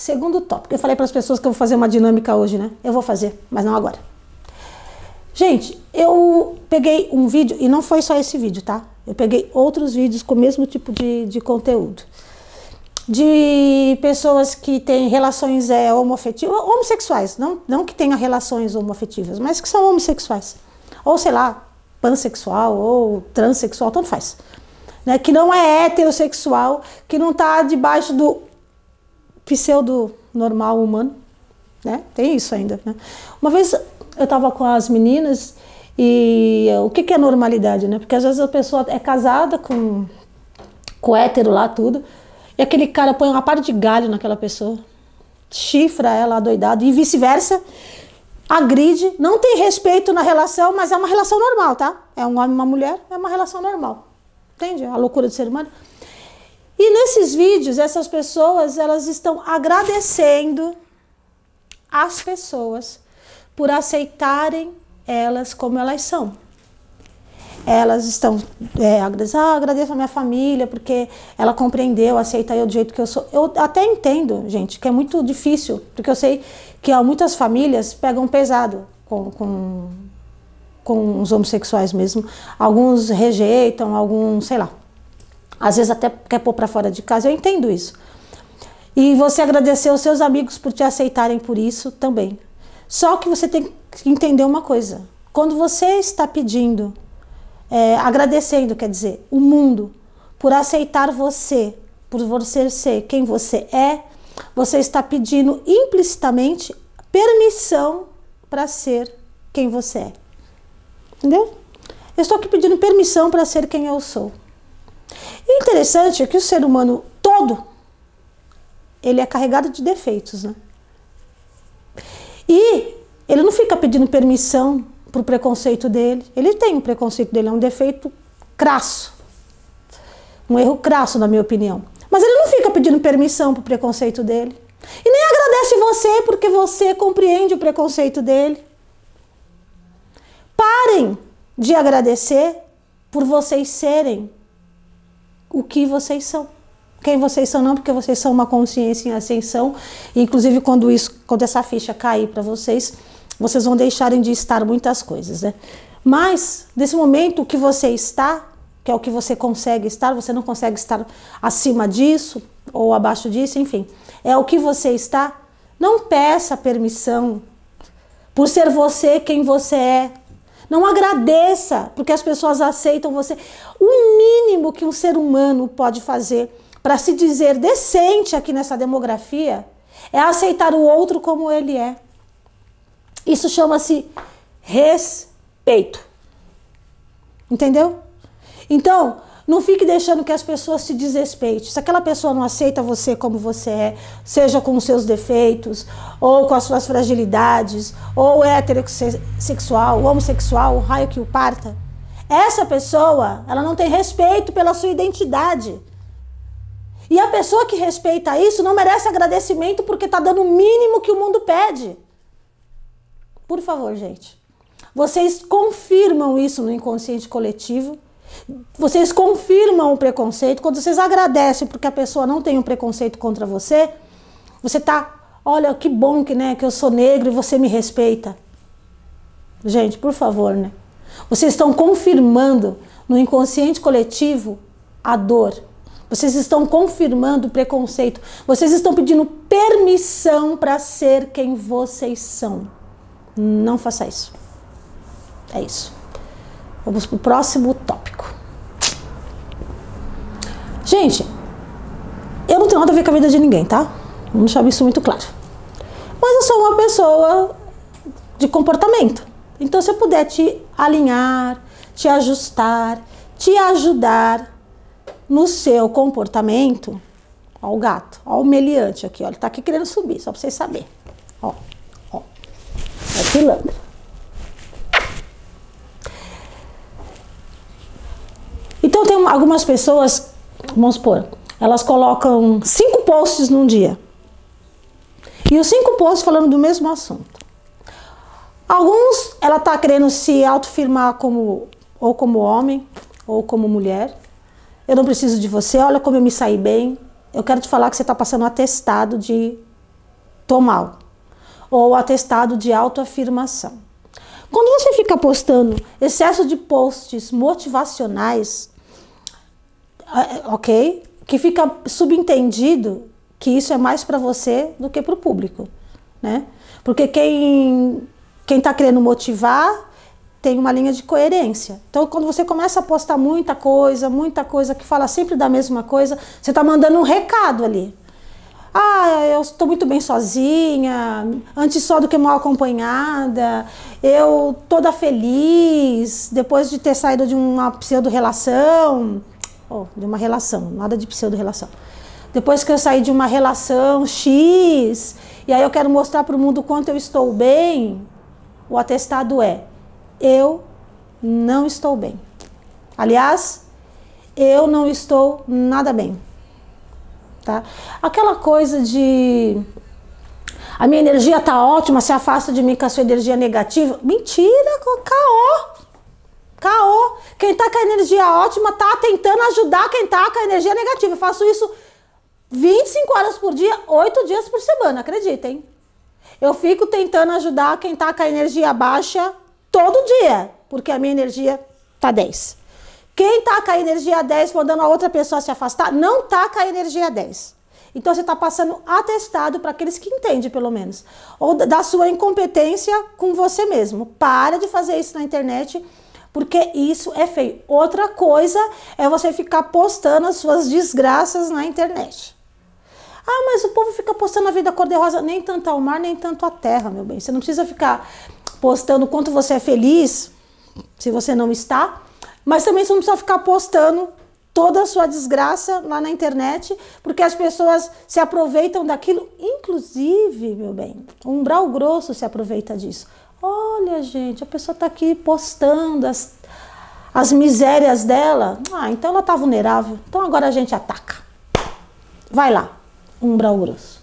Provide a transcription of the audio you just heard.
Segundo tópico. Eu falei para as pessoas que eu vou fazer uma dinâmica hoje, né? Eu vou fazer, mas não agora. Gente, eu peguei um vídeo, e não foi só esse vídeo, tá? Eu peguei outros vídeos com o mesmo tipo de, de conteúdo. De pessoas que têm relações é, homoafetivas, homossexuais, não, não que tenham relações homoafetivas, mas que são homossexuais. Ou sei lá, pansexual ou transexual, tanto faz. Né? Que não é heterossexual, que não está debaixo do pseudo normal humano. Né? Tem isso ainda. Né? Uma vez eu estava com as meninas e o que, que é normalidade, né? Porque às vezes a pessoa é casada com, com hétero lá, tudo, e aquele cara põe uma parte de galho naquela pessoa, chifra ela adoidado e vice-versa, agride, não tem respeito na relação, mas é uma relação normal, tá? É um homem e uma mulher, é uma relação normal. Entende? A loucura do ser humano. E nesses vídeos, essas pessoas, elas estão agradecendo as pessoas por aceitarem elas como elas são. Elas estão, é, ah, agradeço a minha família porque ela compreendeu, aceita eu do jeito que eu sou. Eu até entendo, gente, que é muito difícil, porque eu sei que muitas famílias pegam pesado com, com, com os homossexuais mesmo. Alguns rejeitam, alguns, sei lá. Às vezes até quer pôr para fora de casa. Eu entendo isso. E você agradecer aos seus amigos por te aceitarem por isso também. Só que você tem que entender uma coisa: quando você está pedindo, é, agradecendo, quer dizer, o mundo por aceitar você, por você ser quem você é, você está pedindo implicitamente permissão para ser quem você é. Entendeu? Eu estou aqui pedindo permissão para ser quem eu sou. E interessante é que o ser humano todo ele é carregado de defeitos, né? E ele não fica pedindo permissão para o preconceito dele. Ele tem um preconceito dele, é um defeito crasso. Um erro crasso, na minha opinião. Mas ele não fica pedindo permissão para o preconceito dele. E nem agradece você porque você compreende o preconceito dele. Parem de agradecer por vocês serem o que vocês são quem vocês são, não, porque vocês são uma consciência em ascensão. inclusive, quando, isso, quando essa ficha cair para vocês, vocês vão deixarem de estar muitas coisas, né? Mas, nesse momento, o que você está, que é o que você consegue estar, você não consegue estar acima disso ou abaixo disso, enfim, é o que você está. Não peça permissão por ser você quem você é. Não agradeça porque as pessoas aceitam você. O mínimo que um ser humano pode fazer para se dizer decente aqui nessa demografia é aceitar o outro como ele é. Isso chama-se respeito. Entendeu? Então, não fique deixando que as pessoas te desrespeitem. Se aquela pessoa não aceita você como você é, seja com os seus defeitos, ou com as suas fragilidades, ou heterossexual, homossexual, o raio que o parta, essa pessoa, ela não tem respeito pela sua identidade. E a pessoa que respeita isso não merece agradecimento porque está dando o mínimo que o mundo pede. Por favor, gente. Vocês confirmam isso no inconsciente coletivo. Vocês confirmam o preconceito. Quando vocês agradecem porque a pessoa não tem um preconceito contra você, você tá, olha que bom que, né, que eu sou negro e você me respeita. Gente, por favor, né? Vocês estão confirmando no inconsciente coletivo a dor vocês estão confirmando o preconceito. Vocês estão pedindo permissão para ser quem vocês são. Não faça isso. É isso. Vamos para o próximo tópico. Gente, eu não tenho nada a ver com a vida de ninguém, tá? Vamos deixar isso muito claro. Mas eu sou uma pessoa de comportamento. Então, se eu puder te alinhar, te ajustar, te ajudar, no seu comportamento, ó o gato, ó o meliante aqui, ó, ele tá aqui querendo subir, só para vocês saberem. Ó, ó, é pilantra. Então tem algumas pessoas, vamos supor, elas colocam cinco posts num dia. E os cinco posts falando do mesmo assunto. Alguns ela tá querendo se autofirmar como ou como homem ou como mulher eu não preciso de você, olha como eu me saí bem. Eu quero te falar que você está passando um atestado de tô mal. Ou atestado de autoafirmação. Quando você fica postando excesso de posts motivacionais, é, ok? Que fica subentendido que isso é mais para você do que para o público, né? Porque quem quem está querendo motivar tem uma linha de coerência. Então, quando você começa a postar muita coisa, muita coisa que fala sempre da mesma coisa, você está mandando um recado ali. Ah, eu estou muito bem sozinha, antes só do que mal acompanhada, eu toda feliz, depois de ter saído de uma pseudo-relação, oh, de uma relação, nada de pseudo-relação. Depois que eu saí de uma relação X, e aí eu quero mostrar para o mundo quanto eu estou bem, o atestado é: eu não estou bem. Aliás, eu não estou nada bem. Tá? Aquela coisa de a minha energia tá ótima, se afasta de mim com a sua energia negativa. Mentira, caô. Caô. Quem tá com a energia ótima tá tentando ajudar quem tá com a energia negativa. Eu faço isso 25 horas por dia, 8 dias por semana, acreditem. Eu fico tentando ajudar quem tá com a energia baixa todo dia, porque a minha energia tá 10. Quem tá com a energia 10 mandando a outra pessoa se afastar, não tá com a energia 10. Então você está passando atestado para aqueles que entendem, pelo menos. Ou da sua incompetência com você mesmo. Para de fazer isso na internet, porque isso é feio. Outra coisa é você ficar postando as suas desgraças na internet. Ah, mas o povo fica postando a vida cor-de-rosa. Nem tanto ao mar, nem tanto à terra, meu bem. Você não precisa ficar postando quanto você é feliz, se você não está. Mas também você não precisa ficar postando toda a sua desgraça lá na internet, porque as pessoas se aproveitam daquilo, inclusive, meu bem, o umbral grosso se aproveita disso. Olha, gente, a pessoa está aqui postando as, as misérias dela. Ah, então ela está vulnerável. Então agora a gente ataca. Vai lá, umbral grosso.